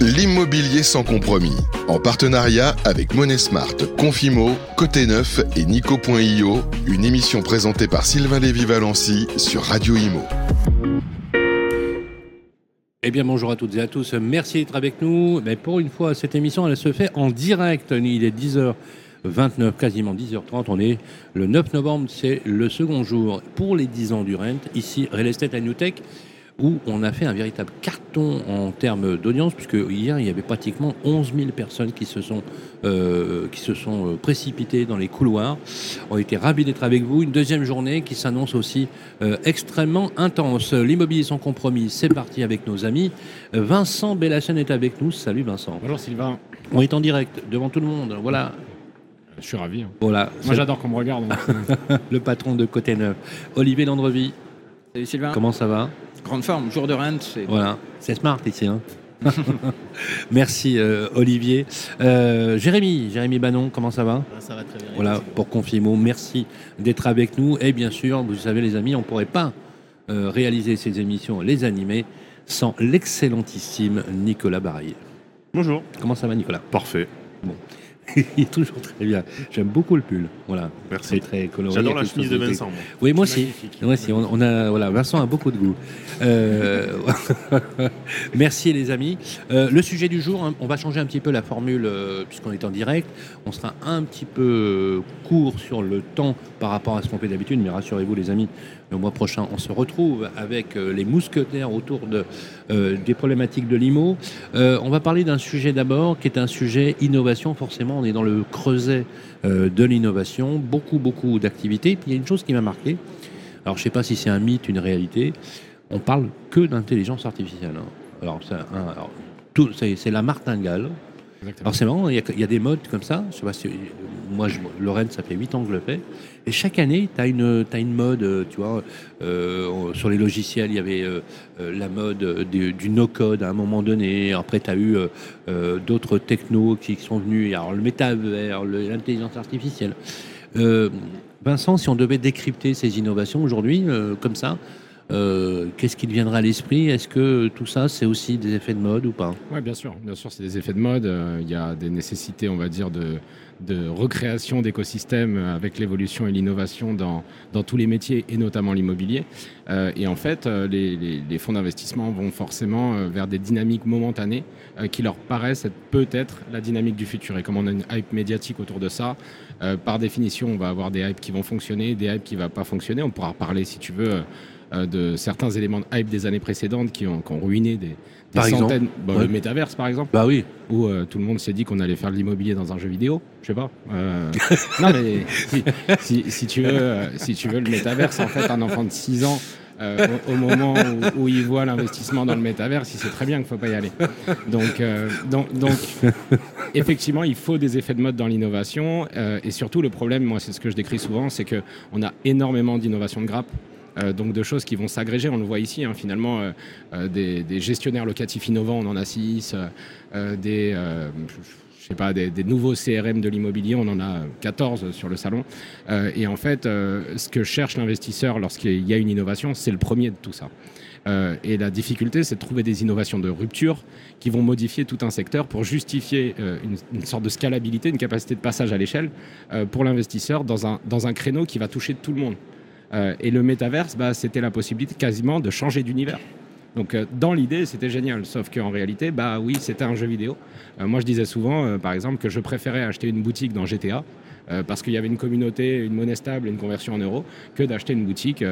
L'immobilier sans compromis. En partenariat avec Monesmart, Confimo, Côté Neuf et Nico.io. Une émission présentée par Sylvain Lévy-Valency sur Radio Imo. Eh bien, bonjour à toutes et à tous. Merci d'être avec nous. Mais pour une fois, cette émission, elle se fait en direct. Il est 10h29, quasiment 10h30. On est le 9 novembre, c'est le second jour pour les 10 ans du Rent. Ici, Real Estate à New Tech où on a fait un véritable carton en termes d'audience, puisque hier, il y avait pratiquement 11 000 personnes qui se sont, euh, qui se sont euh, précipitées dans les couloirs. On était ravis d'être avec vous. Une deuxième journée qui s'annonce aussi euh, extrêmement intense. L'immobilier sans compromis, c'est parti avec nos amis. Vincent Bellachen est avec nous. Salut Vincent. Bonjour Sylvain. On est en direct devant tout le monde. Voilà. Je suis ravi. hein. Voilà. Moi j'adore qu'on me regarde. le patron de Côté Neuf. Olivier Landrevie, Salut Sylvain. comment ça va? Grande forme, jour de rent. c'est- Voilà, c'est smart ici. hein. Merci euh, Olivier. Euh, Jérémy, Jérémy Banon, comment ça va? Ça va très bien. Voilà, pour Confimo, merci d'être avec nous. Et bien sûr, vous savez les amis, on ne pourrait pas euh, réaliser ces émissions, les animer, sans l'excellentissime Nicolas Barrier. Bonjour. Comment ça va Nicolas? Parfait. Il est toujours très bien. J'aime beaucoup le pull. Voilà, Merci. c'est très coloré. J'adore la chemise de Vincent. moi. Oui, moi aussi. Moi aussi. On, on a, voilà, Vincent a beaucoup de goût. Euh, Merci les amis. Euh, le sujet du jour, hein, on va changer un petit peu la formule euh, puisqu'on est en direct. On sera un petit peu euh, court sur le temps par rapport à ce qu'on fait d'habitude, mais rassurez-vous les amis, le mois prochain, on se retrouve avec euh, les mousquetaires autour euh, des problématiques de l'IMO. Euh, on va parler d'un sujet d'abord qui est un sujet innovation. Forcément, on est dans le creuset de l'innovation, beaucoup, beaucoup d'activités. Puis il y a une chose qui m'a marqué. Alors, je ne sais pas si c'est un mythe, une réalité. On parle que d'intelligence artificielle. hein. Alors, c'est la martingale. Exactement. Alors c'est marrant, il y, a, des modes comme ça. Je moi, Lorraine, ça fait 8 ans que je le fais. Et chaque année, tu as une, mode, tu vois. euh, sur les logiciels, il y avait euh, euh, la mode du, no-code à un moment donné. Après, tu as eu d'autres technos qui sont venus. Alors le métavers, l'intelligence artificielle. Vincent, si on devait décrypter ces innovations aujourd'hui, comme ça, euh, qu'est-ce qui te viendrait à l'esprit? Est-ce que tout ça, c'est aussi des effets de mode ou pas? Oui, bien sûr. Bien sûr, c'est des effets de mode. Euh, Il y a des nécessités, on va dire, de, recréation d'écosystèmes avec l'évolution et l'innovation dans, tous les métiers et notamment l'immobilier. Euh, et en fait, les, fonds d'investissement vont forcément vers des dynamiques momentanées qui leur paraissent être peut-être la dynamique du futur. Et comme on a une hype médiatique autour de ça, par définition, on va avoir des hypes qui vont fonctionner, des hypes qui ne vont pas fonctionner. On pourra parler, si tu veux, euh, de certains éléments de hype des années précédentes qui ont, qui ont ruiné des, des Par exemple centaines. Bah, Ouais. Le métaverse, par exemple Bah oui. où euh, tout le monde s'est dit qu'on allait faire de l'immobilier dans un jeu vidéo. Je sais pas. Euh, non, mais si, si- si tu veux, si tu veux le métaverse, en fait, un enfant de 6 ans. euh, au, au moment où, où il voit l'investissement dans le métaverse, il sait très bien qu'il ne faut pas y aller. Donc, euh, donc, donc, effectivement, il faut des effets de mode dans l'innovation. euh, et surtout, le problème, moi, c'est ce que je décris souvent, c'est qu'on a énormément d'innovation de grappe. Euh, donc de choses qui vont s'agréger, on le voit ici, hein, finalement, euh, euh, des, gestionnaires locatifs innovants, on en a six, des, je sais pas, des, nouveaux CRM de l'immobilier, on en a 14 sur le salon. Et en fait, ce que cherche l'investisseur lorsqu'il y a une innovation, c'est le premier de tout ça. Et la difficulté, c'est de trouver des innovations de rupture qui vont modifier tout un secteur pour justifier une, sorte de scalabilité, une capacité de passage à l'échelle pour l'investisseur dans un, dans un créneau qui va toucher tout le monde. Euh, et le métaverse, bah, c'était la possibilité quasiment de changer d'univers. Donc euh, dans l'idée, c'était génial, sauf qu'en réalité, bah oui, c'était un jeu vidéo. Euh, moi, je disais souvent, par exemple, que je préférais acheter une boutique dans GTA parce qu'il y avait une communauté, une monnaie stable une conversion en euros, que d'acheter une boutique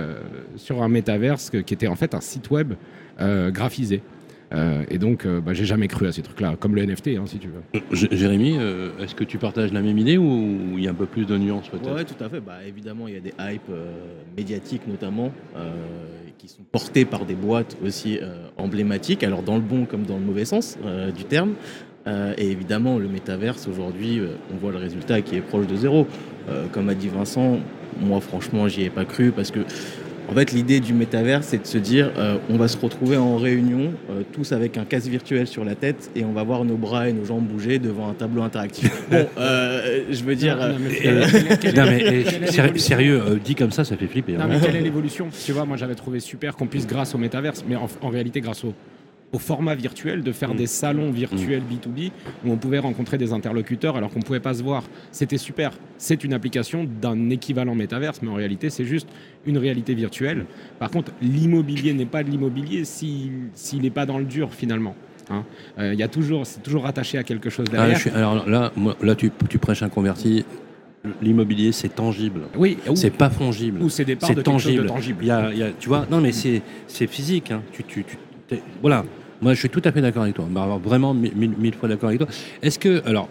sur un métaverse qui était en fait un site web graphisé. Euh, et donc, euh, bah, j'ai jamais cru à ces trucs-là, comme le NFT, hein, si tu veux. J- Jérémy, euh, est-ce que tu partages la même idée ou il y a un peu plus de nuances peut-être? Ouais, tout à fait. Bah, évidemment, il y a des hypes euh, médiatiques notamment euh, qui sont portées par des boîtes aussi euh, emblématiques, alors dans le bon comme dans le mauvais sens euh, du terme. Euh, et évidemment, le métaverse aujourd'hui, euh, on voit le résultat qui est proche de zéro. Euh, comme a dit Vincent, moi franchement, j'y ai pas cru parce que en fait, l'idée du métaverse, c'est de se dire, euh, on va se retrouver en réunion, euh, tous avec un casque virtuel sur la tête, et on va voir nos bras et nos jambes bouger devant un tableau interactif. Bon, euh, je veux dire, Non, mais- Et- quelle- Non, mais quelle eh, sérieux, euh, dit comme ça, ça fait flipper. Non, hein. mais quelle est l'évolution? Tu vois, moi j'avais trouvé super qu'on puisse, grâce au métaverse, mais en, en réalité grâce au, au format virtuel, de faire Mm. des salons virtuels B2B où on pouvait rencontrer des interlocuteurs alors qu'on ne pouvait pas se voir. C'était super. C'est une application d'un équivalent métaverse, mais en réalité, c'est juste une réalité virtuelle. Par contre, l'immobilier n'est pas de l'immobilier s'il n'est pas dans le dur finalement. hein. Euh, Il y a toujours, c'est toujours rattaché à quelque chose Ah, derrière. je suis- alors là, moi, là tu, tu prêches un converti. L'immobilier, c'est tangible. Oui, ou, C'est pas fongible. ou c'est des parts de quelque chose de tangible. tangible. Il y a, y a- tu vois, non mais c'est c'est physique. hein. Tu, tu, voilà. Moi, je suis tout à fait d'accord avec toi. Bah, vraiment mille, fois d'accord avec toi. Est-ce que, alors,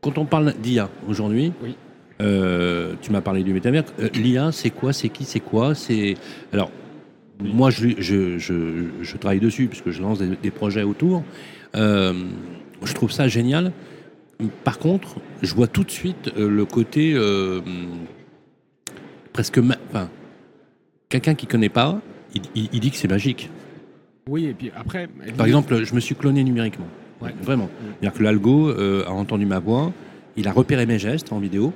quand on parle d'IA aujourd'hui, Oui. euh, tu m'as parlé du métavers. euh, L'IA, c'est quoi C'est qui C'est quoi C'est alors. Moi, je, je, je, je travaille dessus puisque je lance des, des projets autour. Euh, je trouve ça génial. Par contre, je vois tout de suite le côté presque. ma- Enfin, quelqu'un qui connaît pas, il, il- il dit que c'est magique. Oui, et puis après. Par exemple, je me suis cloné numériquement. Ouais. Vraiment. C'est-à-dire que l'algo euh, a entendu ma voix, il a repéré mes gestes en vidéo.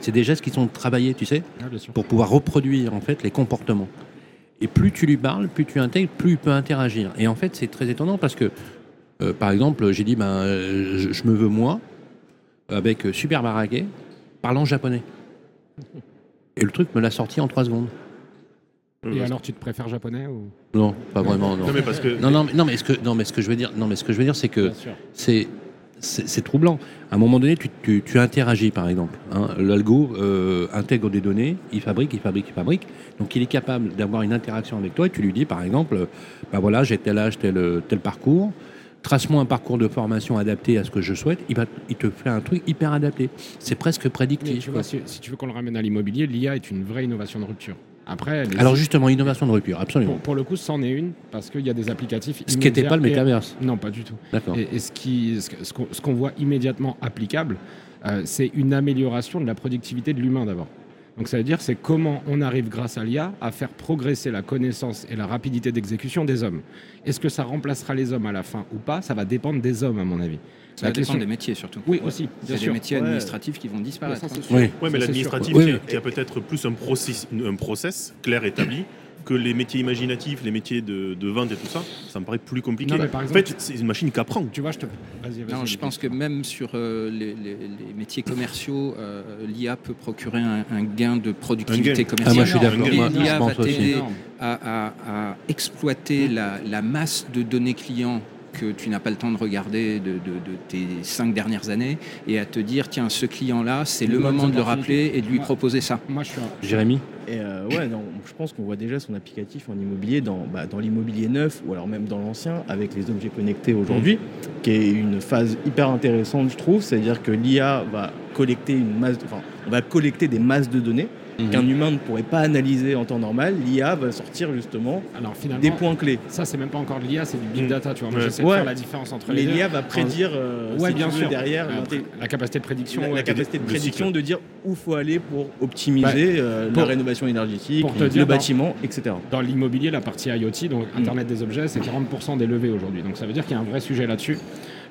C'est des gestes qui sont travaillés, tu sais, Ah, pour pouvoir reproduire en fait les comportements. Et plus tu lui parles, plus tu intègres, plus il peut interagir. Et en fait, c'est très étonnant parce que, euh, par exemple, j'ai dit, ben, je, je me veux moi, avec euh, Super Barake, parlant japonais. Et le truc me l'a sorti en trois secondes. Et alors, tu te préfères japonais ou? Non, pas vraiment, non. Non, mais parce que. Non, non, mais- non, mais ce que, non, mais ce que je veux dire, non, mais ce que je veux dire, c'est que c'est c'est troublant. À un moment donné, tu, tu, tu interagis, par exemple. hein. L'algo euh, intègre des données, il fabrique, il fabrique, il fabrique. Donc, il est capable d'avoir une interaction avec toi et tu lui dis, par exemple, euh, bah voilà, j'ai tel âge, tel, tel parcours. Trace-moi un parcours de formation adapté à ce que je souhaite. Il, va, il te fait un truc hyper adapté. C'est presque prédictif. tu quoi. vois, si, si tu veux qu'on le ramène à l'immobilier, l'IA est une vraie innovation de rupture. Après, les- Alors, justement, innovation de rupture, absolument. pour, pour le coup, c'en est une parce qu'il y a des applicatifs. Ce qui n'était pas le et- métaverse. Non, pas du tout. D'accord. Et, et ce qu'on ce voit immédiatement applicable, euh, c'est une amélioration de la productivité de l'humain d'abord. Donc ça veut dire c'est comment on arrive grâce à l'IA à faire progresser la connaissance et la rapidité d'exécution des hommes. Est-ce que ça remplacera les hommes à la fin ou pas? Ça va dépendre des hommes à mon avis. Ça La va question- dépendre des métiers surtout. Oui aussi, bien C'est des sûr. métiers Ouais. administratifs qui vont disparaître. Ça, hein. Oui. Ouais, mais l'administratif, qui, a- qui a peut-être plus un process, un process clair établi que les métiers imaginatifs, les métiers de, de vente et tout ça, ça me paraît plus compliqué. Non, mais par en exemple, fait, c'est une machine qui apprend. Tu vois, je te. Vas-y, vas-y. Non, je pense que même sur euh, les, les- les métiers commerciaux, euh, l'IA peut procurer un, un gain de productivité gain. commerciale. Ah, moi, je suis d'accord. L'IA va t'aider Énorme. à, à- à exploiter la, la masse de données clients que tu n'as pas le temps de regarder de, de- de tes cinq dernières années et à te dire tiens ce client là c'est le moment de le rappeler et de lui proposer ça Moi, je suis. un- Jérémy Et euh, ouais, non, je pense qu'on voit déjà son applicatif en immobilier dans, bah, dans l'immobilier neuf ou alors même dans l'ancien avec les objets connectés aujourd'hui, qui est une phase hyper intéressante, je trouve. C'est-à-dire que l'IA va collecter une masse, de- enfin, on va collecter des masses de données qu'un humain ne pourrait pas analyser en temps normal. L'IA va sortir justement Alors finalement, des points clés. ça, c'est même pas encore de l'IA, c'est du big Mm. data. Tu vois, moi, Ouais. j'essaie de Ouais. faire la différence entre Mais les deux. l'IA va prédire, euh, Ouais, si bien sûr. derrière Euh, la capacité de prédiction. la, capacité de prédiction cycle. de dire où faut aller pour optimiser euh, Pour- la rénovation énergétique, pour te le dire, bâtiment, etc. Dans l'immobilier, la partie IoT, donc Mm. Internet des objets, c'est 40% des levées aujourd'hui. Donc ça veut dire qu'il y a un vrai sujet là-dessus.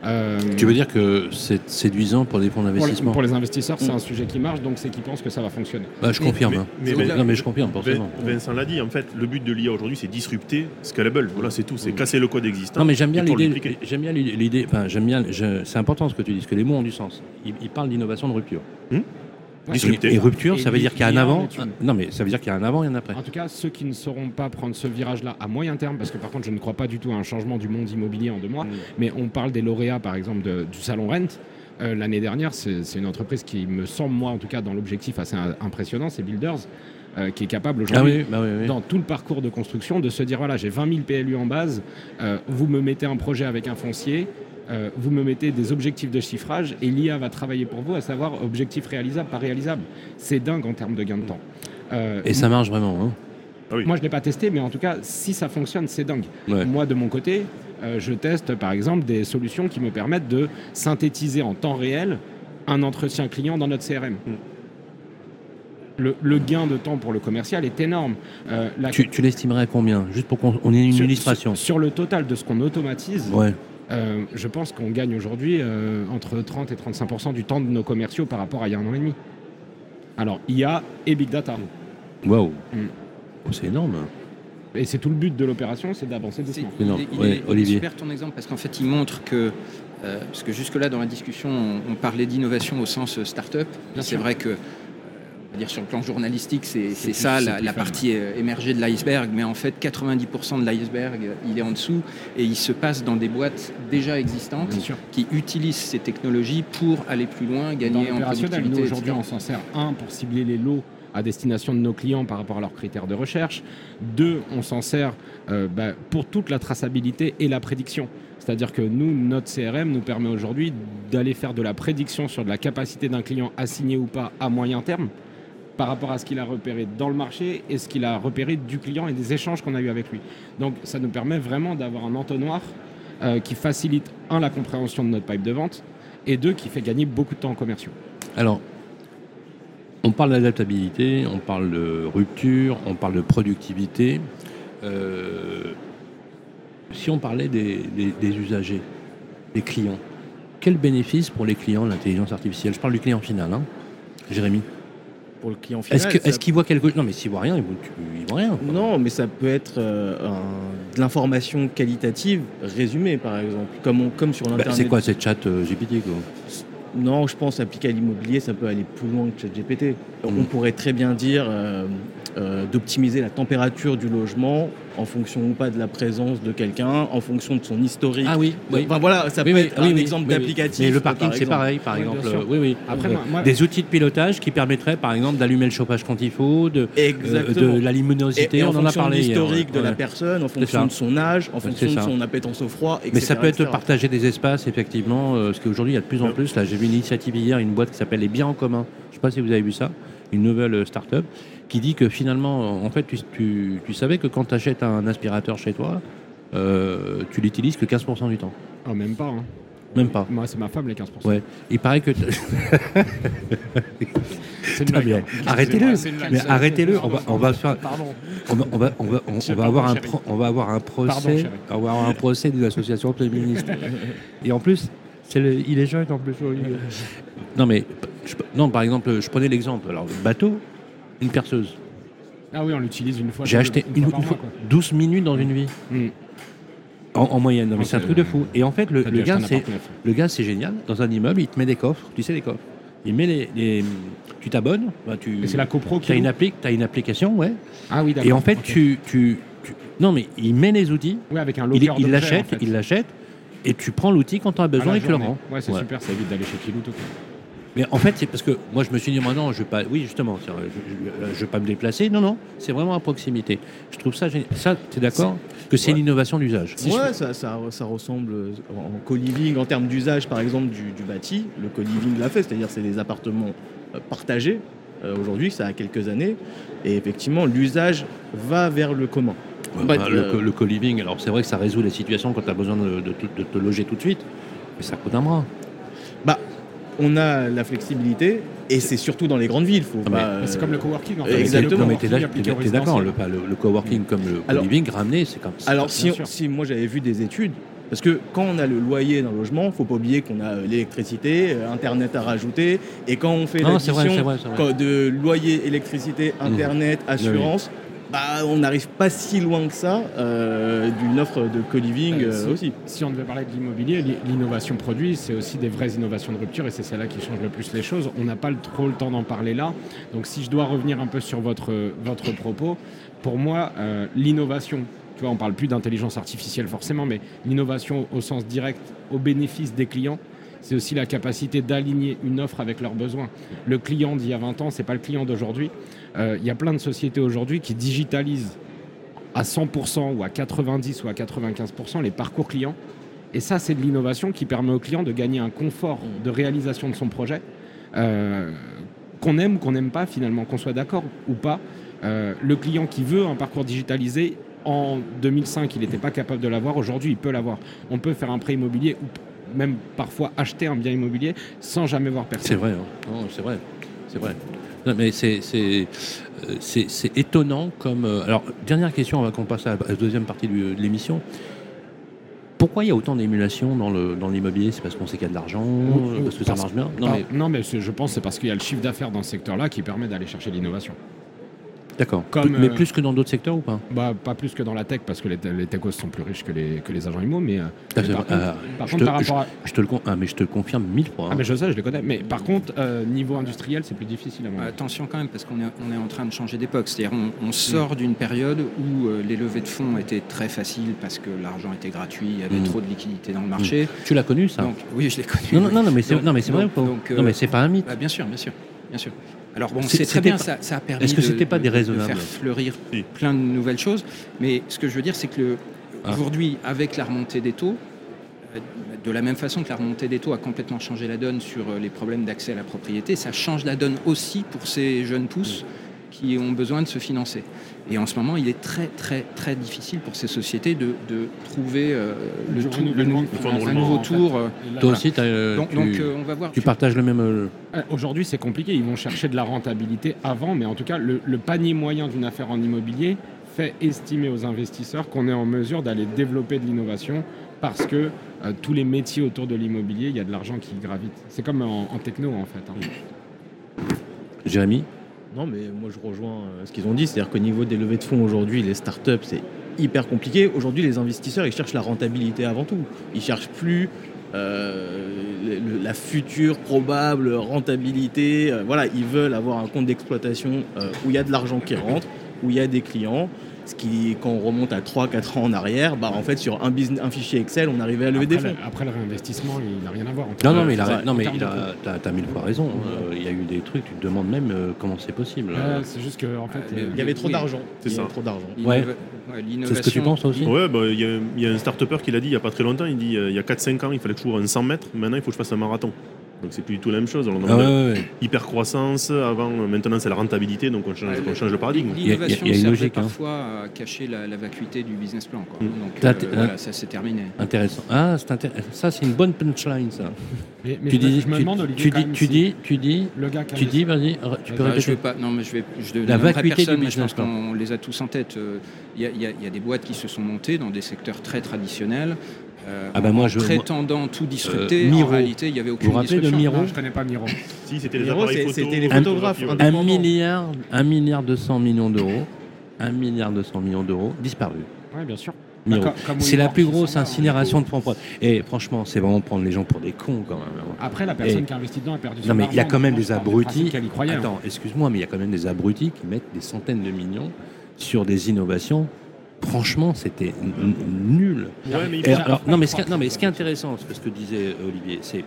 Euh, Tu veux dire que c'est séduisant pour des fonds pour les, d'investissement pour les investisseurs, c'est Mm. un sujet qui marche, donc c'est qu'ils pensent que ça va fonctionner. Bah, Je confirme. mais- hein. mais- non, mais- je confirme, forcément. Vincent l'a dit, en fait, le but de l'IA aujourd'hui, c'est disrupter Scalable. Voilà, c'est tout. C'est casser le code existant. Non, mais j'aime bien l'idée. J'aime bien l'idée. Enfin, j'aime bien. C'est important ce que tu dis, parce que les mots ont du sens. Ils, ils parlent d'innovation de rupture. Ouais. Disrupter. Et, rupture, ça veut dire qu'il y a un avant. Non, mais ça veut dire qu'il y a un avant et un après. En tout cas, ceux qui ne sauront pas prendre ce virage-là à moyen terme, parce que par contre, je ne crois pas du tout à un changement du monde immobilier en deux mois, Mm. mais on parle des lauréats, par exemple, de- du salon Rent. Euh, L'année dernière, c'est une entreprise qui me semble, moi, en tout cas, dans l'objectif assez im- impressionnant, c'est Builders, euh, qui est capable Ah aujourd'hui oui, bah oui, oui. dans tout le parcours de construction, de se dire voilà, j'ai 20 000 PLU en base, euh, vous me mettez un projet avec un foncier, euh, vous me mettez des objectifs de chiffrage et l'IA va travailler pour vous, à savoir objectif réalisable, pas réalisable. C'est dingue en termes de gain de temps. Euh, Et ça marche vraiment. Hein. Moi, je ne l'ai pas testé, mais en tout cas, si ça fonctionne, c'est dingue. Ouais. Moi, de mon côté, euh, je teste par exemple des solutions qui me permettent de synthétiser en temps réel un entretien client dans notre CRM. Mm. Le, le gain de temps pour le commercial est énorme. Euh, la- Tu, tu l'estimerais à combien? Juste pour qu'on on ait une sur- illustration. Sur, sur le total de ce qu'on automatise, Ouais. euh, je pense qu'on gagne aujourd'hui euh, entre 30 et 35% du temps de nos commerciaux par rapport à il y a un an et demi. Alors, IA et Big Data. Waouh. Mm. Oh, c'est énorme. Et c'est tout le but de l'opération, c'est d'avancer doucement. il, Non, est, il ouais, est- il est Olivier. super ton exemple parce qu'en fait il montre que, euh, parce que jusque-là dans la discussion on, on parlait d'innovation au sens start-up. C'est vrai que, dire sur le plan journalistique, c'est ça la, partie euh, émergée de l'iceberg, mais en fait 90% de l'iceberg il est en dessous et il se passe dans des boîtes déjà existantes qui utilisent ces technologies pour aller plus loin, gagner en productivité. aujourd'hui, on s'en sert un pour cibler les lots à destination de nos clients par rapport à leurs critères de recherche. Deux, on s'en sert euh, bah, pour toute la traçabilité et la prédiction. C'est-à-dire que nous, notre CRM nous permet aujourd'hui d'aller faire de la prédiction sur de la capacité d'un client à signer ou pas à moyen terme par rapport à ce qu'il a repéré dans le marché et ce qu'il a repéré du client et des échanges qu'on a eu avec lui. Donc ça nous permet vraiment d'avoir un entonnoir euh, qui facilite, un, la compréhension de notre pipe de vente et deux, qui fait gagner beaucoup de temps en commerciaux. Alors, on parle d'adaptabilité, on parle de rupture, on parle de productivité. Euh, si on parlait des, usagers, des clients, quel bénéfice pour les clients l'intelligence artificielle? Je parle du client final, hein Jérémy. Pour le client final. Est-ce qu'il voit quelque chose? Non, mais s'il voit rien, il voit, il voit rien. quoi. Non, mais ça peut être euh, un- de l'information qualitative résumée, par exemple, comme, on- comme sur Bah, l'internet. c'est quoi cette chat euh, GPT quoi? Non, je pense appliquer à l'immobilier, ça peut aller plus loin que ChatGPT. On Mm. pourrait très bien dire euh, d'optimiser la température du logement en fonction ou pas de la présence de quelqu'un, en fonction de son historique. Ah oui, oui. Enfin, voilà, ça Oui, peut oui, être un exemple d'applicatif. Mais le parking, par c'est pareil, par exemple. euh, oui, oui. Après, moi- des outils de pilotage qui permettraient, par exemple, d'allumer le chauffage quand il faut, de, euh, de la Et, luminosité, et en on en a fonction parlé. de l'historique de ouais. la personne, en fonction de son âge, en fonction de son appétence au froid, etc. Mais ça peut être partager des espaces, effectivement, euh, parce qu'aujourd'hui, il y a de plus en plus. Là, j'ai vu une initiative hier, une boîte qui s'appelle Les Biens en commun. Je ne sais pas si vous avez vu ça, une nouvelle start-up qui dit que finalement, en fait, tu, tu- tu savais que quand tu achètes un aspirateur chez toi, euh, tu l'utilises que 15% du temps. Oh, même pas. hein. Même pas. Moi, c'est ma femme, les 15%. Ouais. Il paraît que. C'est hein. arrêtez-le. Mais arrêtez-le. On va, on va faire. Pardon. On va, on va, on va, on- avoir un, chérie. pro- on va avoir un procès, Pardon, on va avoir un procès d'une association féministe. Et en plus, c'est le- il est jeune en plus. Olivier. Non mais, je- non par exemple, je prenais l'exemple. Alors le bateau, une perceuse. Ah oui, on l'utilise une fois. J'ai acheté fois une, fois mois, quoi. 12 minutes dans une vie. Mm. En, en moyenne. Non mais c'est un truc de fou. Et en fait, le, le gars, c'est le gars, c'est génial. Dans un immeuble, il te met des coffres. Tu sais les coffres. Il met les, les- tu t'abonnes. bah, tu. C'est la copro qui. T'as une, appli- t'as une application, ouais. Ah oui, d'accord. Et en fait, tu, tu, tu- Non, mais il met les outils, Oui, avec un il locker il l'achète, en fait. il l'achète, et tu prends l'outil quand tu as besoin et tu le rends. Ouais, c'est Ouais. super, ça évite d'aller chez Kilouto. Mais en fait, c'est parce que moi, je me suis dit, maintenant, je vais pas. Oui, justement, je ne vais pas me déplacer. Non, non, c'est vraiment à proximité. Je trouve ça génial. Ça, tu es d'accord Que c'est Ouais. l'innovation d'usage. ouais, ça, ça, ça ressemble en co-living, en termes d'usage par exemple du, du bâti. Le co-living l'a fait, c'est-à-dire c'est des appartements euh, partagés euh, aujourd'hui, ça a quelques années. Et effectivement, l'usage va vers le commun. Ouais, Bah, bah, euh, le, co- le co-living, alors c'est vrai que ça résout les situations quand tu as besoin de, de te- de te loger tout de suite, mais ça coûte un bras. On a la flexibilité et c'est surtout dans les grandes villes. Faut Ah, pas, mais- euh, C'est comme le coworking. En fait. Mais t'es- Exactement. mais t'es d'accord, le, le, le coworking comme le Alors- co-living ramené, c'est comme ça. Alors, si, si moi j'avais vu des études, parce que quand on a le loyer d'un logement, faut pas oublier qu'on a euh, l'électricité, euh, Internet à rajouter, et quand on fait Non, c'est vrai, c'est l'addition de loyer, électricité, Internet, assurance, bah, on n'arrive pas si loin que ça euh, d'une offre de co-living Euh, euh, si- aussi. Si on devait parler de l'immobilier, l'i- l'innovation produit, c'est aussi des vraies innovations de rupture et c'est celle-là qui change le plus les choses. On n'a pas trop le temps d'en parler là. Donc si je dois revenir un peu sur votre, votre propos, pour moi, euh, l'innovation, tu vois, on parle plus d'intelligence artificielle forcément, mais l'innovation au sens direct, au bénéfice des clients, c'est aussi la capacité d'aligner une offre avec leurs besoins. Le client d'il y a 20 ans, c'est pas le client d'aujourd'hui. Euh, Il y a plein de sociétés aujourd'hui qui digitalisent à 100% ou à 90 ou à 95% les parcours clients. Et ça, c'est de l'innovation qui permet au client de gagner un confort de réalisation de son projet, euh, qu'on aime ou qu'on n'aime pas finalement, qu'on soit d'accord ou pas. Euh, le client qui veut un parcours digitalisé, en 2005, il n'était pas capable de l'avoir. Aujourd'hui, il peut l'avoir. On peut faire un prêt immobilier même parfois acheter un bien immobilier sans jamais voir personne. C'est vrai, hein. Non, c'est vrai, c'est vrai. Non, mais c'est c'est euh, c'est- c'est étonnant comme. euh, alors dernière question avant qu'on passe à la deuxième partie de l'émission. Pourquoi il y a autant d'émulation dans le dans l'immobilier? C'est parce qu'on sait qu'il y a de l'argent, parce que ça marche bien? Non mais non, mais je pense que c'est parce qu'il y a le chiffre d'affaires dans ce secteur-là qui permet d'aller chercher l'innovation. D'accord. Comme, mais euh, plus que dans d'autres secteurs ou pas? Bah, pas plus que dans la tech, parce que les, les techos sont plus riches que les, que les agents immo, mais, euh, Ah, mais par, contre, Ah, par je contre, te- par rapport à... Je te le con- ah, mais je te le confirme mille fois. hein. Ah, mais je sais, je les connais. Mais par contre, euh, niveau industriel, c'est plus difficile à. Attention quand même, parce qu'on est, on est en train de changer d'époque. C'est-à-dire on, on sort d'une période où euh, les levées de fonds étaient très faciles parce que l'argent était gratuit, il y avait Mm. trop de liquidités dans le marché. Tu l'as connu ça? Donc, oui, je l'ai connu. Non, non, non, non, mais c'est Donc- non, mais c'est vrai ou pas? Non, mais c'est pas un mythe. Bah, bien sûr, bien sûr, bien sûr. Alors bon, C'est- très bien, pas- ça, ça a permis que de- c'était pas de- déraisonnable de faire fleurir plein de nouvelles choses. Mais ce que je veux dire, c'est que Ah. aujourd'hui, avec la remontée des taux, euh, de la même façon que la remontée des taux a complètement changé la donne sur euh, les problèmes d'accès à la propriété, ça change la donne aussi pour ces jeunes pousses qui ont besoin de se financer. Et en ce moment, il est très très très difficile pour ces sociétés de, de trouver euh, le tout- le nou- un nouveau en fait. tour. euh, là, Toi aussi, euh, donc tu, donc, euh, on va voir. tu partages le même. Aujourd'hui, c'est compliqué. Ils vont chercher de la rentabilité avant, mais en tout cas, le, le panier moyen d'une affaire en immobilier fait estimer aux investisseurs qu'on est en mesure d'aller développer de l'innovation parce que euh, tous les métiers autour de l'immobilier, il y a de l'argent qui gravite. C'est comme en, en techno, en fait. hein. Jérémy? Non, mais moi je rejoins euh, ce qu'ils ont dit, c'est-à-dire qu'au niveau des levées de fonds aujourd'hui, les startups, c'est hyper compliqué. Aujourd'hui, les investisseurs, ils cherchent la rentabilité avant tout. Ils cherchent plus euh, la future probable rentabilité. Euh, voilà, ils veulent avoir un compte d'exploitation où il y a de l'argent qui rentre, où il y a des clients. Ce qui, quand on remonte à 3-4 ans en arrière, bah, en fait, sur un, business, un fichier Excel, on arrivait à lever des Après, fonds. le, après, le réinvestissement, il n'a rien à voir. en Non, non, mais, il a, c'est ça, non, en mais termes il de a, t'as, t'as mille fois raison. Euh, Il y a eu des trucs, tu te demandes même euh, comment c'est possible. C'est juste que, en fait, Euh, euh, Il y avait trop Oui. d'argent. C'est Il y avait ça. trop d'argent. Ouais. C'est ce que tu penses toi aussi Ouais, bah, il y, a- y a un start-upper qui l'a dit il n'y a pas très longtemps. Il dit euh, il y a 4-5 ans, il fallait que je cours un 100 mètres. Maintenant, il faut que je fasse un marathon. Donc, c'est plus du tout la même chose. Alors, on Ah ouais, ouais, hyper croissance. Avant, euh, maintenant, c'est la rentabilité. Donc, on change, Ouais, on change le paradigme. Il y a- L'innovation il y a une servait logique, hein. parfois à cacher la, la vacuité du business plan. quoi. Mm. Donc Là, euh, voilà, ça c'est terminé. Intéressant. Ah, c'est intéressant. Ça, c'est une bonne punchline, ça. mais, mais tu je, me- dis, je me tu, demande, Olivier, tu quand dis, même, tu si dis, tu dis, le gars qui a tu dis, vas-y, tu peux Vas-y, Ah, je répéter. veux pas, non, mais je vais, je La vacuité personne, du mais je pense business plan. qu'on les a tous en tête. Euh, y, y il y a des boîtes qui se sont montées dans des secteurs très traditionnels. Euh, Ah bah en- moi, en je- prétendant tout disrupter, Euh, en Miro. réalité, il n'y avait Vous aucune vous rappelez de. Miro Non, je connais pas Miro. Si, c'était les Miro, appareils c'est- photo. c'était les euh, photographes, un. Un milliard, un milliard 200 millions d'euros, un milliard 200 millions d'euros disparu. Oui, bien sûr. Miro. Comme- comme C'est la plus grosse va, incinération de fonds propres. Et franchement, c'est vraiment prendre les gens pour des cons quand même. Après, la personne Et- qui a investi dedans a perdu Non mais il y a argent, quand même donc des du principe abrutis. qu'elle y croyait, hein. Attends, excuse-moi, mais il y a quand même des abrutis qui mettent des centaines de millions sur des innovations. Franchement, c'était nul. Ouais, mais il Et faut- alors, non, mais ce, qui, non, mais ce qui est intéressant, c'est ce que disait euh, Olivier, c'est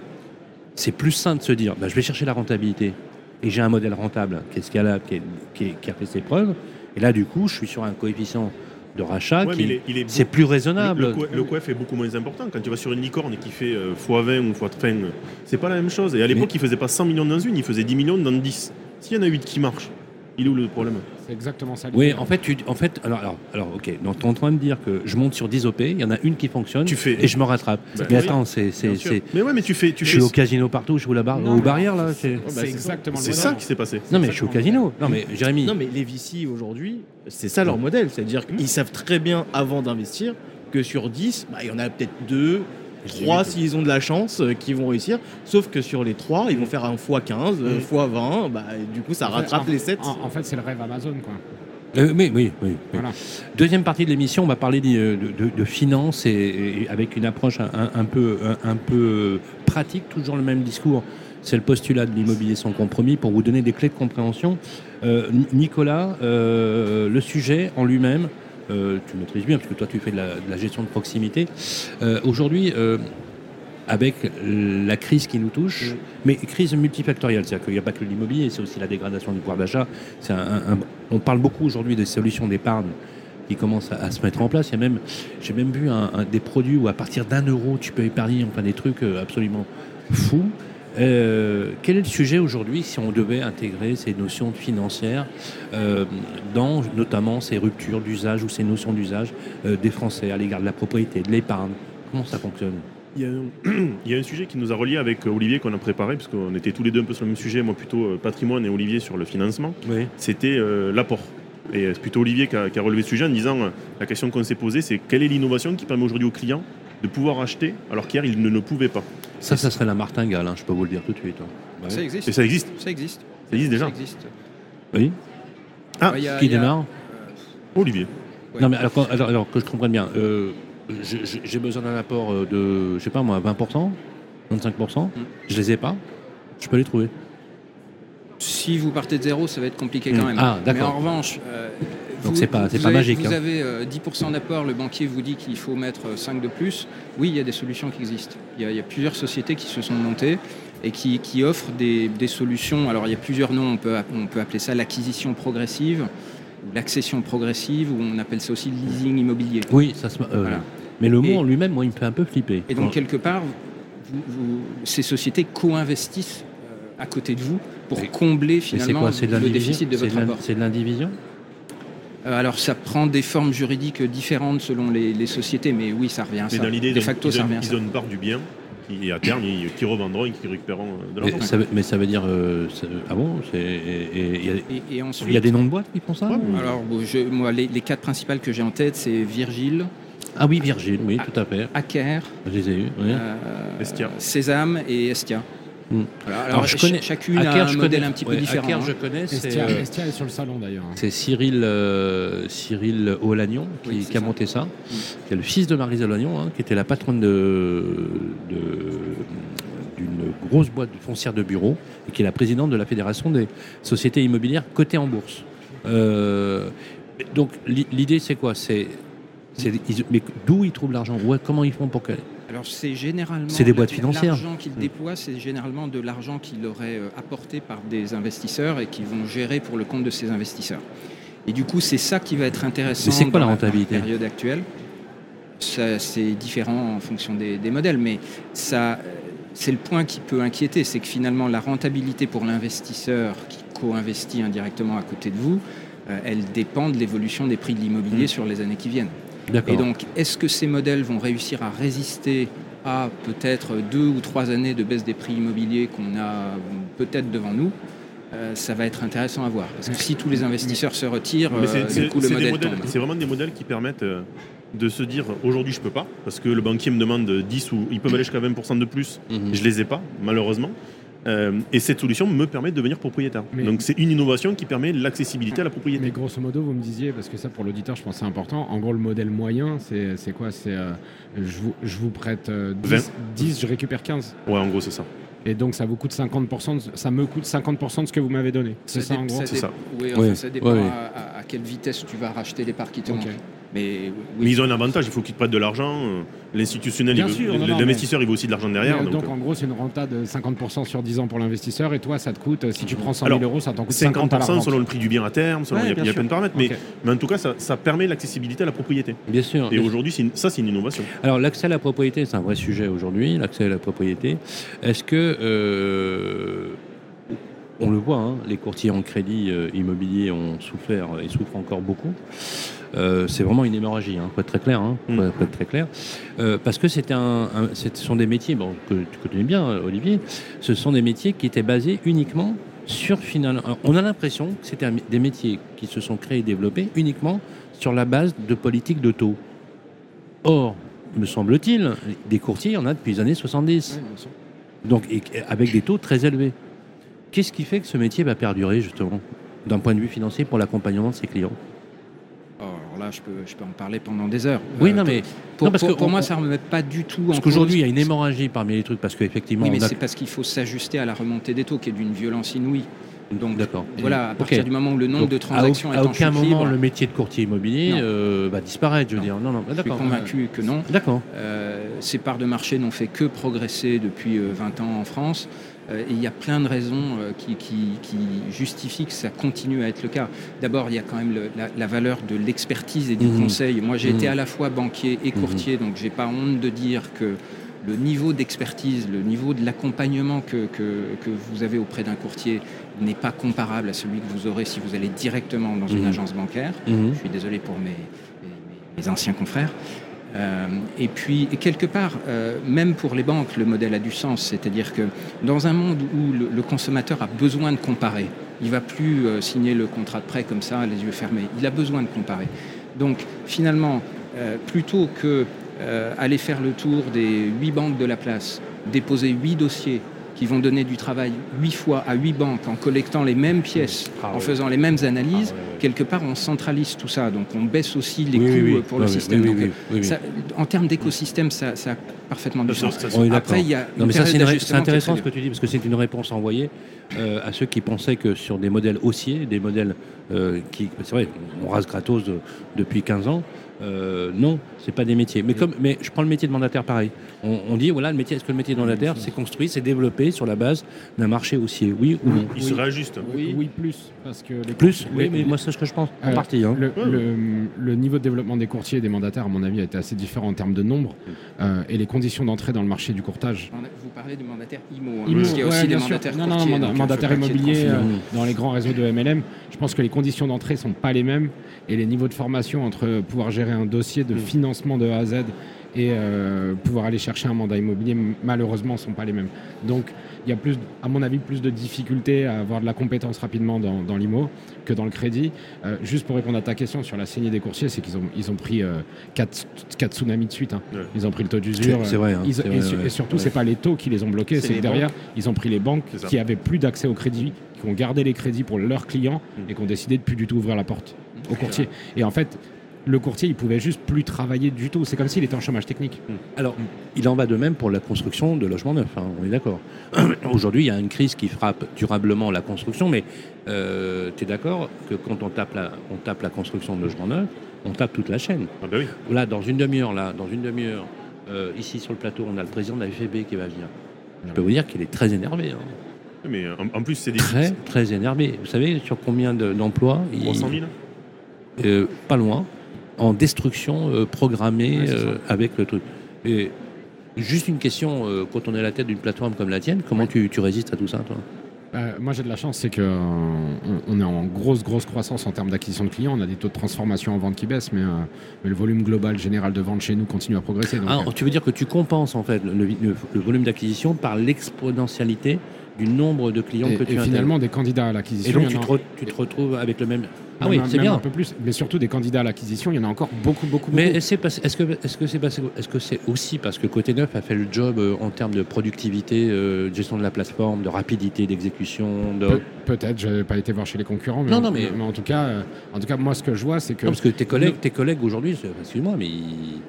c'est plus simple de se dire, bah, je vais chercher la rentabilité et j'ai un modèle rentable qui est scalable, qui, est- qui est- qui a fait ses preuves. Et là, du coup, je suis sur un coefficient de rachat Ouais, qui mais c'est plus raisonnable. Le, le, co- le coef est beaucoup moins important. Quand tu vas sur une licorne qui fait euh, x20 ou x... Enfin, euh, c'est pas la même chose. Et à l'époque, il faisait pas 100 millions dans une, il faisait 10 millions dans 10. S'il y en a 8 qui marchent, il est où le problème C'est exactement ça. Oui, en fait, tu, en fait, alors, alors, alors, ok, donc tu es en train de dire que je monte sur 10 OP, il y en a une qui fonctionne, Tu fais- et je me rattrape. Bah, mais oui. attends, c'est, Mais ouais, mais tu fais. Tu je fais... suis au casino partout, je joue la barre, Non, aux barrières là. c'est- bah, c'est c'est exactement le C'est modèle. ça qui s'est passé. Non mais je suis au casino. Non mais Jérémy. Non, mais les VC aujourd'hui, c'est ça leur modèle. C'est-à-dire qu'ils savent très bien avant d'investir que sur 10, bah, il y en a peut-être 2, 3 s'ils ont de la chance euh, qui vont réussir. Sauf que sur les 3, ils vont faire un x15, euh, x20. Bah, et du coup, ça rattrape en- les 7. En, en fait, c'est le rêve Amazon, quoi. Euh, oui, oui, oui, oui. Voilà. Deuxième partie de l'émission, on va parler de, de, de finances et, et avec une approche un, peu, un, un peu pratique, toujours le même discours. C'est le postulat de l'immobilier sans compromis pour vous donner des clés de compréhension. Euh, Ni- Nicolas, euh, le sujet en lui-même, euh, tu maîtrises bien parce que toi tu fais de la, de la gestion de proximité. Euh, Aujourd'hui, euh, avec la crise qui nous touche, mais crise multifactorielle, c'est-à-dire qu'il n'y a pas que l'immobilier, c'est aussi la dégradation du pouvoir d'achat. On parle beaucoup aujourd'hui des solutions d'épargne qui commencent à, à se mettre en place. Il y a même, j'ai même vu un- un- des produits où à partir d'un euro tu peux épargner, enfin des trucs absolument fous. Euh, quel est le sujet aujourd'hui si on devait intégrer ces notions financières euh, dans notamment ces ruptures d'usage ou ces notions d'usage euh, des Français à l'égard de la propriété, de l'épargne? Comment ça fonctionne? Il y, a un, il y a un sujet qui nous a reliés avec Olivier qu'on a préparé, parce qu'on était tous les deux un peu sur le même sujet, moi plutôt patrimoine et Olivier sur le financement. Oui. C'était l'apport. Et c'est plutôt Olivier qui a, qui a relevé ce sujet en disant la question qu'on s'est posée, c'est quelle est l'innovation qui permet aujourd'hui aux clients de pouvoir acheter alors qu'hier ils ne le pouvaient pas. Ça, ça serait la martingale, hein, je peux vous le dire tout de suite. hein. Ouais. Ça existe. Et ça existe, Ça existe. ça existe déjà. Ça existe. Oui. Ah, Ouais, il y a- Qui il y a- démarre Olivier. Ouais. Non, mais alors, quand- alors, alors, que je comprenne bien, euh, je- je- j'ai besoin d'un apport euh, de, je sais pas moi, 20%, 25%. Mm. Je les ai pas. Je peux les trouver. Si vous partez de zéro, ça va être compliqué Mm. quand même. Ah, Mais d'accord. en revanche, euh, Donc vous- c'est pas- magique, Vous hein. avez euh, 10% d'apport, le banquier vous dit qu'il faut mettre euh, 5 de plus. Oui, il y a des solutions qui existent. Il y a, il y a plusieurs sociétés qui se sont montées et qui, qui offrent des, des solutions. Alors il y a plusieurs noms, on peut, on peut appeler ça l'acquisition progressive, l'accession progressive, ou on appelle ça aussi le leasing immobilier. Oui, ça se. euh, Voilà. Mais le mot en lui-même, moi, il me fait un peu flipper. Et donc, quelque part, vous- vous- ces sociétés co-investissent euh, à côté de vous pour Et- combler finalement quoi le déficit de votre l'in- apport. C'est de l'indivision Euh, alors, ça prend des formes juridiques différentes selon les, les sociétés, mais oui, ça revient à Mais ça. dans l'idée, de ils, facto, ils, ça donnent- revient à ils ça. donnent part du bien qui, à terme, ils, qui revendront et qui récupéreront euh, de mais l'argent. ça, mais ça veut dire. euh, ça- ah bon c'est- et- et Il y, a- Et, et ensuite, il y a des noms de boîtes qui font ça Ouais, ou- alors, bon, je- moi, les, les quatre principales que j'ai en tête, c'est Virgile, Ah oui, Virgile, oui, tout à fait. Aker, Je les ai eus. oui. euh, Estia. Sésame et Estia. Voilà, alors, Alors, je connais- chacune Aker, a un je modèle connais. un petit peu différent. Aker, hein. je connais. C'est Estia, euh, Estia est sur le salon d'ailleurs. c'est Cyril, euh, Cyril Olagnon qui, Oui, qui c'est a ça. monté ça, Mm. qui est le fils de Marie Olagnon, hein, qui était la patronne de, de- d'une grosse boîte foncière de bureaux et qui est la présidente de la Fédération des sociétés immobilières cotées en bourse. Euh, donc l'i- l'idée c'est quoi? C'est mais d'où ils trouvent l'argent? Comment ils font pour que Alors c'est généralement C'est des boîtes financières. L'argent qu'ils Mm. déploient, c'est généralement de l'argent qu'il aurait euh, apporté par des investisseurs et qui vont gérer pour le compte de ces investisseurs. Et du coup, c'est ça qui va être intéressant. Mais c'est quoi dans la rentabilité période actuelle? C'est différent en fonction des, des modèles, mais ça, euh, c'est le point qui peut inquiéter, c'est que finalement la rentabilité pour l'investisseur qui co-investit indirectement à côté de vous, euh, elle dépend de l'évolution des prix de l'immobilier Mm. sur les années qui viennent. Et donc, est-ce que ces modèles vont réussir à résister à peut-être deux ou trois années de baisse des prix immobiliers qu'on a peut-être devant nous Euh, ça va être intéressant à voir. Parce que si tous les investisseurs se retirent, euh, c'est du coup, le modèle modèles- tombe. c'est vraiment des modèles qui permettent euh, de se dire aujourd'hui je peux pas parce que le banquier me demande 10 ou ils peuvent aller jusqu'à 20% de plus. Mhm. Je les ai pas malheureusement. Euh, et cette solution me permet de devenir propriétaire. Mais- Donc c'est une innovation qui permet l'accessibilité à la propriété. Mais grosso modo, vous me disiez, parce que ça pour l'auditeur, je pense que c'est important, en gros le modèle moyen, c'est quoi? C'est euh, je, vous, je vous prête euh, 10, 20. 10, je récupère 15. Ouais, en gros c'est ça. Et donc ça vous coûte 50%, de- ça me coûte 50% de ce que vous m'avez donné. C'est ça, en gros? dé- ça. Oui, enfin, Oui, ça dépend oui. À, quelle vitesse tu vas racheter les parts qui te Ok. Mais Mais ils ont un avantage, il faut qu'ils te prêtent de l'argent. euh, L'institutionnel, il l'investisseur, il veut aussi de l'argent derrière. Mais, donc, donc, euh, en gros, c'est une renta de 50% sur 10 ans pour l'investisseur et toi, ça te coûte, si tu prends 100 000 Alors, euros, ça t'en coûte 50 à la 50% revente. selon le prix du bien à terme, selon Ouais, il y a, il y plein de paramètres. Mais, Ok. mais en tout cas, ça, ça permet l'accessibilité à la propriété. Bien sûr. Et aujourd'hui, ça, c'est une innovation. Alors l'accès à la propriété, c'est un vrai sujet aujourd'hui, l'accès à la propriété. Est-ce que, euh, on le voit, hein, les courtiers en crédit euh, immobilier ont souffert et souffrent encore beaucoup. Euh, c'est vraiment une hémorragie, hein, faut être très clair. Hein, Mm. faut être très clair. Euh, parce que c'était un, un- ce sont des métiers bon, que tu connais bien, euh, Olivier. Ce sont des métiers qui étaient basés uniquement sur finalement. On a l'impression que c'était des métiers qui se sont créés et développés uniquement sur la base de politiques de taux. Or, me semble-t-il, des courtiers, il y en a depuis les années 70. Ouais, bien sûr. Donc, et- avec des taux très élevés. Qu'est-ce qui fait que ce métier va perdurer, justement, d'un point de vue financier pour l'accompagnement de ses clients? Alors là, je peux, je peux en parler pendant des heures. Oui, Euh, non, mais. Pour, non, parce pour- que pour on- moi, ça ne remet pas du tout en Parce qu'aujourd'hui, il y a une hémorragie parmi les trucs, parce qu'effectivement, Oui, mais a- c'est parce qu'il faut s'ajuster à la remontée des taux qui est d'une violence inouïe. Donc, D'accord. voilà, à partir du moment où le nombre Donc, de transactions à, est à en aucun moment, libre, le métier de courtier immobilier euh, va disparaître, je veux Non. dire. Non, non, je suis d'accord. convaincu que non. D'accord. Euh, ces parts de marché n'ont fait que progresser depuis euh, 20 ans en France. Euh, et il y a plein de raisons euh, qui, qui- qui justifient que ça continue à être le cas. D'abord, il y a quand même le- la, la valeur de l'expertise et du Mhm. conseil. Moi, j'ai Mhm. été à la fois banquier et courtier, donc j'ai pas honte de dire que le niveau d'expertise, le niveau de l'accompagnement que, que- que vous avez auprès d'un courtier n'est pas comparable à celui que vous aurez si vous allez directement dans une Mhm. agence bancaire. Mhm. Je suis désolé pour mes, mes- mes anciens confrères. Euh, et puis, quelque part, euh, même pour les banques, le modèle a du sens. C'est-à-dire que dans un monde où le, consommateur a besoin de comparer, il va plus euh, signer le contrat de prêt comme ça, les yeux fermés. Il a besoin de comparer. Donc, finalement, plutôt que aller faire le tour des huit banques de la place, déposer huit dossiers qui vont donner du travail 8 fois à 8 banques en collectant les mêmes pièces, Ah en faisant les mêmes analyses, Ah ouais. quelque part on centralise tout ça, donc on baisse aussi les Oui, coûts oui, oui. euh, pour le système. oui, Donc, oui, euh, oui, oui. ça- en termes d'écosystème, ça, ça a parfaitement du sens. Après, il y a Non, une mais ça, c'est intéressant ce que tu dis, parce que c'est une réponse envoyée euh, à ceux qui pensaient que sur des modèles haussiers, des modèles euh, qui. C'est vrai, on rase gratos de- depuis 15 ans. Euh, non, c'est pas des métiers. Mais comme, mais je prends le métier de mandataire pareil. On, on dit voilà, le métier. Est-ce que le métier de mandataire, c'est construit, c'est développé sur la base d'un marché haussier, oui ou non? Il se réajuste. Oui, oui, plus. Parce que les Plus, les- oui, mais moi c'est ce que je pense. En Euh, partie. Hein. Le, le- le niveau de développement des courtiers et des mandataires, à mon avis, a été assez différent en termes de nombre. Euh, et les conditions d'entrée dans le marché du courtage. Vous parlez du mandataire IMO, hein, parce qu'il y a ouais, aussi des mandataires Non, non, courtiers, manda- donc, mandataires faut pas qu'il y ait de immobiliers confusion. euh, dans les grands réseaux de MLM. Je pense que les conditions d'entrée sont pas les mêmes et les niveaux de formation entre pouvoir gérer un dossier de financement de A à Z et euh, pouvoir aller chercher un mandat immobilier, malheureusement, sont pas les mêmes. Donc, il y a plus, à mon avis, plus de difficultés à avoir de la compétence rapidement dans, dans l'IMO que dans le crédit. Euh, juste pour répondre à ta question sur la saignée des courtiers, c'est qu'ils ont, ils ont pris 4 tsunamis de suite. hein. Ouais. Ils ont pris le taux d'usure. C'est- vrai, hein, Ils- et, vrai, su- ouais. et surtout, Ouais. c'est pas les taux qui les ont bloqués, C'est que derrière, ils ont pris les banques qui avaient plus d'accès au crédit, qui ont gardé les crédits pour leurs clients Mm. et qui ont décidé de plus du tout ouvrir la porte au courtier. Et en fait, le courtier, il pouvait juste plus travailler du tout. C'est comme s'il était en chômage technique. Alors, il en va de même pour la construction de logements neufs, hein, on est d'accord. Aujourd'hui, il y a une crise qui frappe durablement la construction, mais tu es d'accord que quand on tape, la, on tape la construction de logements neufs, on tape toute la chaîne. Ah bah oui. Là, dans une demi-heure, là, dans une demi-heure, euh, ici sur le plateau, on a le président de la FFB qui va venir. Je peux vous dire qu'il est très énervé. hein. Mais en, en plus, c'est des Très, très énervé. Vous savez sur combien de- d'emplois il- 300 000 euh, Pas loin. En destruction euh, programmée Ouais, euh, avec le truc. Et juste une question, euh, quand on est à la tête d'une plateforme comme la tienne, comment tu, tu résistes à tout ça, toi? Moi, j'ai de la chance, c'est qu'on on est en grosse, grosse croissance en termes d'acquisition de clients. On a des taux de transformation en vente qui baissent, mais, mais le volume global général de vente chez nous continue à progresser. Donc, Ah, Tu veux dire que tu compenses en fait le, le- le volume d'acquisition par l'exponentialité du nombre de clients et, que tu et finalement, des candidats à Et l'acquisition. donc il y tu te, tu retrouves avec le même. Ah même- oui, c'est bien. un peu plus, mais surtout des candidats à l'acquisition, il y en a encore beaucoup, beaucoup, Mais est-ce est -ce que est-ce que c'est parce- est-ce que c'est aussi parce que Côté Neuf a fait le job euh, en termes de productivité, euh, de gestion de la plateforme, de rapidité d'exécution, de... Pe- Peut-être, je n'ai pas été voir chez les concurrents, mais, Non, en, non, mais- en tout cas, euh, en tout cas, moi, ce que je vois, c'est que Non, parce que tes collègues, tes collègues aujourd'hui, excuse-moi, mais ils,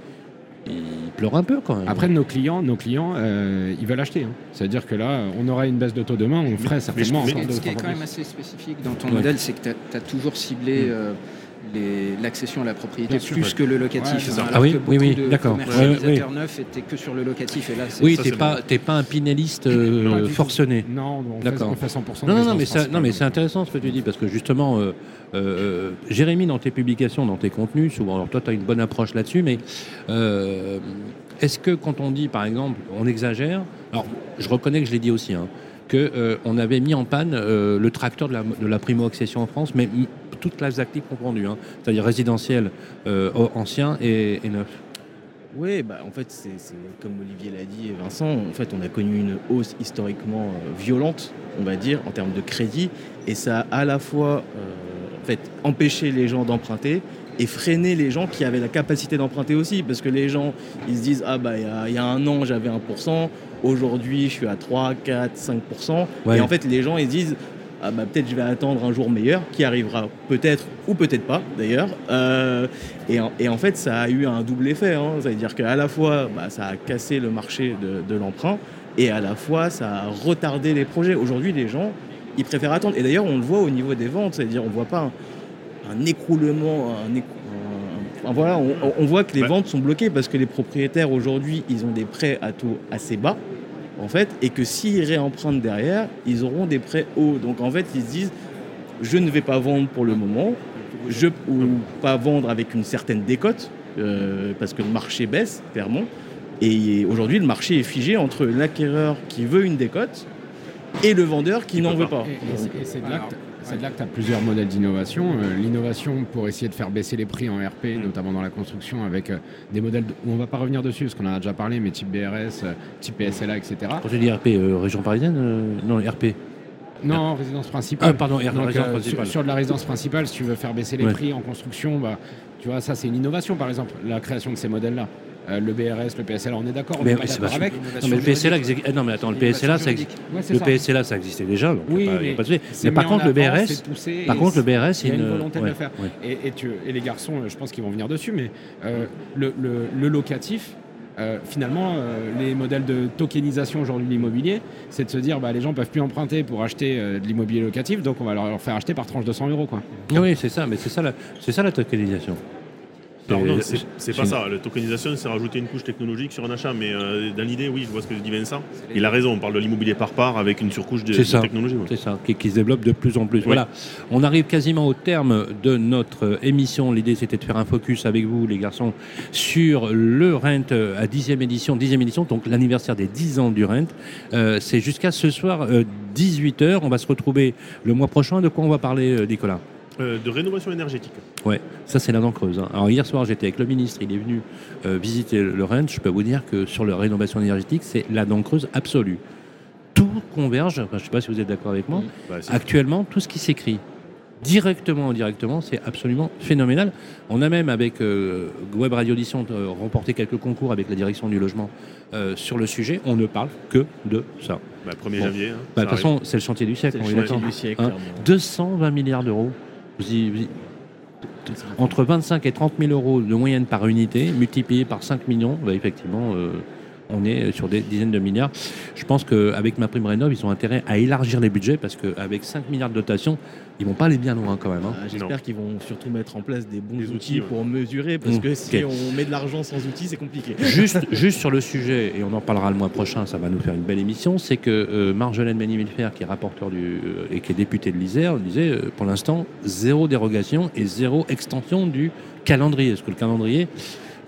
ils pleurent un peu quand même. après nos clients, nos clients, euh, ils veulent acheter. hein. C'est-à-dire que là, on aura une baisse de taux demain, on ferait certainement mais- encore Ce deux qui est quand même assez spécifique dans ton Ouais. modèle, c'est que tu as, toujours ciblé euh, les- l'accession à la propriété Bien plus que le locatif. Ouais, Ah oui, que oui, beaucoup oui, de d'accord. commercialisateurs Ouais, neufs étaient que sur le locatif. Et là, c'est- oui, t'es pas, t'es pas un pinelliste euh, forcené. Non, on fait, D'accord. on fait 100% Non, de non, non, mais ça- non, mais c'est intéressant ce que tu dis, parce que justement, euh, euh, Jérémy, dans tes publications, dans tes contenus, souvent, alors toi, tu as une bonne approche là-dessus, mais euh, est-ce que quand on dit, par exemple, on exagère, alors je reconnais que je l'ai dit aussi, hein, que euh, on avait mis en panne euh, le tracteur de la, de la primo-accession en France, mais toutes classes d'actifs confondues, hein, c'est-à-dire résidentiel, euh, ancien et, et neuf. Oui, bah, en fait, c'est comme Olivier l'a dit et Vincent, en fait, on a connu une hausse historiquement euh, violente, on va dire, en termes de crédit, et ça a à la fois euh, en fait, empêché les gens d'emprunter et freiner les gens qui avaient la capacité d'emprunter aussi, parce que les gens, ils se disent, ah bah, il y a- il y, a un an, j'avais 1%, aujourd'hui, je suis à 3, 4, 5%, Ouais. et en fait, les gens, ils se disent, ah bah, peut-être je vais attendre un jour meilleur, qui arrivera peut-être ou peut-être pas d'ailleurs. Euh, et, en, et en fait, ça a eu un double effet. Hein. C'est-à-dire qu'à la fois, bah, ça a cassé le marché de, de l'emprunt et à la fois, ça a retardé les projets. Aujourd'hui, les gens, ils préfèrent attendre. Et d'ailleurs, on le voit au niveau des ventes. C'est-à-dire, on ne voit pas un, un écroulement. Un écrou- un- enfin, voilà, on, on voit que les Ouais. ventes sont bloquées parce que les propriétaires aujourd'hui, ils ont des prêts à taux assez bas en fait, et que s'ils réempruntent derrière, ils auront des prêts hauts. Donc en fait, ils se disent, je ne vais pas vendre pour le moment, je, ou pas vendre avec une certaine décote, euh, parce que le marché baisse, clairement. Et aujourd'hui, le marché est figé entre l'acquéreur qui veut une décote et le vendeur qui n'en veut pas. Et, et c'est- et c'est de là Alors, que t'as- c'est là que tu as plusieurs modèles d'innovation. Euh, L'innovation pour essayer de faire baisser les prix en RP, notamment dans la construction, avec euh, des modèles de- où on va pas revenir dessus, parce qu'on en a déjà parlé, mais type BRS, euh, type PSLA, etc. Quand tu dis RP, euh, région parisienne euh, Non, RP. Non, résidence principale. Ah, pardon, Donc, résidence principale. Sur, sur de la résidence principale, si tu veux faire baisser les Ouais. prix en construction, bah, tu vois, ça c'est une innovation par exemple, la création de ces modèles-là. Euh, le BRS, le PSLA, on est d'accord, Mais oui, c'est d'accord pas avec. Non, mais le PSLA, exi- non, mais attends, le PSLA, ça, exi- Ouais, le ça. PSLA, ça existait déjà. Donc Oui, y a pas- y a mais pas de Mais par contre, le BRS, par contre, le BRS, il y a une volonté de le faire. Et, et tu- et les garçons, euh, je pense qu'ils vont venir dessus, mais euh, le, locatif, euh, finalement, euh, les modèles de tokenisation aujourd'hui de l'immobilier, c'est de se dire bah, les gens peuvent plus emprunter pour acheter euh, de l'immobilier locatif, donc on va leur faire acheter par tranche de 100 euros. Quoi. Oui, c'est ça, mais c'est ça la, c'est ça la tokenisation. Alors non, C'est- pas ça. La tokenisation, c'est rajouter une couche technologique sur un achat. Mais euh, dans l'idée, oui, je vois ce que dit Vincent. Il a raison, on parle de l'immobilier par part avec une surcouche de, C'est de ça. technologie. ouais. C'est ça, qui, qui se développe de plus en plus. Voilà, on arrive quasiment au terme de notre émission. L'idée, c'était de faire un focus avec vous, les garçons, sur le Rent euh, à 10e édition, 10e édition, donc l'anniversaire des 10 ans du Rent. Euh, C'est jusqu'à ce soir, 18h. On va se retrouver le mois prochain. De quoi on va parler, euh, Nicolas? Euh, de rénovation énergétique. Ouais, ça c'est la dent creuse. hein. Alors hier soir j'étais avec le ministre, il est venu euh, visiter le Rennes. Je peux vous dire que sur la rénovation énergétique, c'est la dent creuse absolue. Tout converge, enfin, je ne sais pas si vous êtes d'accord avec moi, Bah, actuellement tout ce qui s'écrit directement ou indirectement, c'est absolument phénoménal. On a même avec euh, Web Radio Audition euh, remporté quelques concours avec la direction du logement euh, sur le sujet. On ne parle que de ça. bah, 1er Bon. janvier. hein, Bah, ça De toute façon, c'est le chantier du siècle, on le chantier du siècle, Hein clairement. 220 milliards d'euros. Entre 25 et 30 000 euros de moyenne par unité, multiplié par 5 millions, bah, effectivement, euh, on est sur des dizaines de milliards. Je pense qu'avec ma prime rénov, ils ont intérêt à élargir les budgets parce qu'avec 5 milliards de dotation, ils vont pas aller bien loin quand même. hein. Ah, J'espère qu'ils vont surtout mettre en place des bons Des outils, outils, ouais. pour mesurer, parce Mmh, que si on met de l'argent sans outils, c'est compliqué. Juste, juste sur le sujet, et on en parlera le mois prochain, ça va nous faire une belle émission, c'est que euh, Marjolaine Benny-Villefer, qui est rapporteur du, euh, et qui est députée de l'Isère, disait euh, pour l'instant zéro dérogation et zéro extension du calendrier. Parce que le calendrier,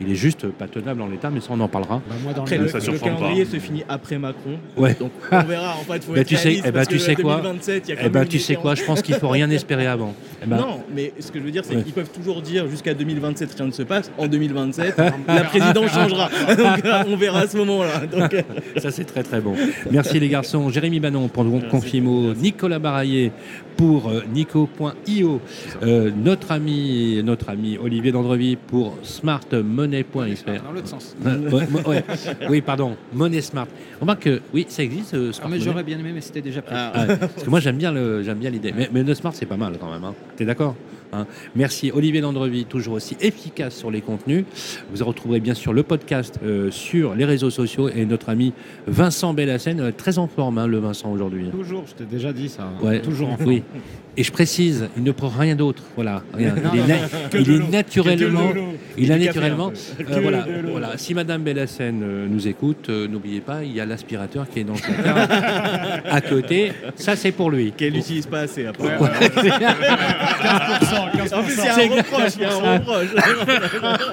il est juste pas tenable en l'état, mais ça on en parlera. Bah, moi, dans Après, le- le, ça le pas. calendrier se finit après Macron. Ouais. Donc on verra. En fait, faut Bah, être tu sais- eh ben, parce tu que sais quoi 2027, il y a quand Eh ben une tu sais quoi, je pense qu'il faut rien espérer avant. Eh ben, Non, mais ce que je veux dire, c'est Ouais. qu'ils peuvent toujours dire jusqu'à 2027 rien ne se passe. En 2027, la présidence changera. Donc euh, on verra à ce moment-là. Donc, euh, Ça, c'est très très bon. Merci les garçons. Jérémy Banon pour le Confimo, Nicolas Baraillé pour euh, Nico.io, euh, notre ami, notre ami Olivier Dandrevy pour smartmoney.fr. Dans l'autre sens. Euh, ouais, ouais. Oui, pardon, Money Smart. On voit que oui, ça existe. euh, Ah, mais j'aurais bien aimé, mais c'était déjà pris. ah, Ah parce que moi j'aime bien le j'aime bien l'idée. Mais, mais le Smart c'est pas mal quand même. Hein. T'es d'accord? Hein Merci Olivier Landrevy, toujours aussi efficace sur les contenus. Vous retrouverez bien sûr le podcast euh, sur les réseaux sociaux et notre ami Vincent Bellassène, euh, très en forme hein, le Vincent aujourd'hui. Toujours, je t'ai déjà dit ça. Ouais. Toujours en Oui. Et je précise, il ne prend rien d'autre. Voilà. Rien. Il est, na- il est naturellement. Il a naturellement. euh, voilà, voilà. Si Madame Bellassène euh, nous écoute, euh, n'oubliez pas, il y a l'aspirateur qui est dans le à côté. Ça, c'est pour lui. qu'elle n'utilise pas assez, apparemment. Ouais. En plus, il y a un reproche. Il y a un reproche.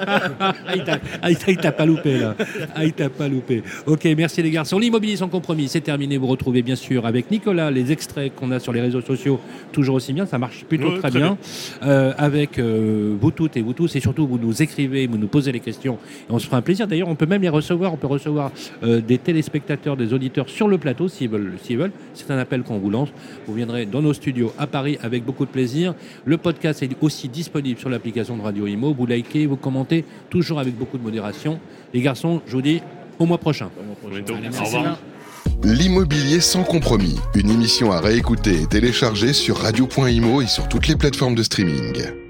Ah, il t'a- ah, il t'a- il t'a pas loupé là. Ah, il t'a pas loupé. Ok, merci les garçons. L'immobilier sans compromis, c'est terminé. Vous retrouvez bien sûr avec Nicolas les extraits qu'on a sur les réseaux sociaux, toujours aussi bien. Ça marche plutôt Ouais, très, très bien. Euh, avec euh, vous toutes et vous tous, et surtout vous nous écrivez, vous nous posez les questions, et on se fera un plaisir. D'ailleurs, on peut même les recevoir. On peut recevoir euh, des téléspectateurs, des auditeurs sur le plateau s'ils veulent. S'ils veulent, c'est un appel qu'on vous lance. Vous viendrez dans nos studios à Paris avec beaucoup de plaisir. Le podcast est aussi disponible sur l'application de Radio Imo. Vous likez, vous commentez, toujours avec beaucoup de modération. Les garçons, je vous dis au mois prochain. Allez, Au revoir. L'immobilier sans compromis, une émission à réécouter et télécharger sur radio.imo et sur toutes les plateformes de streaming.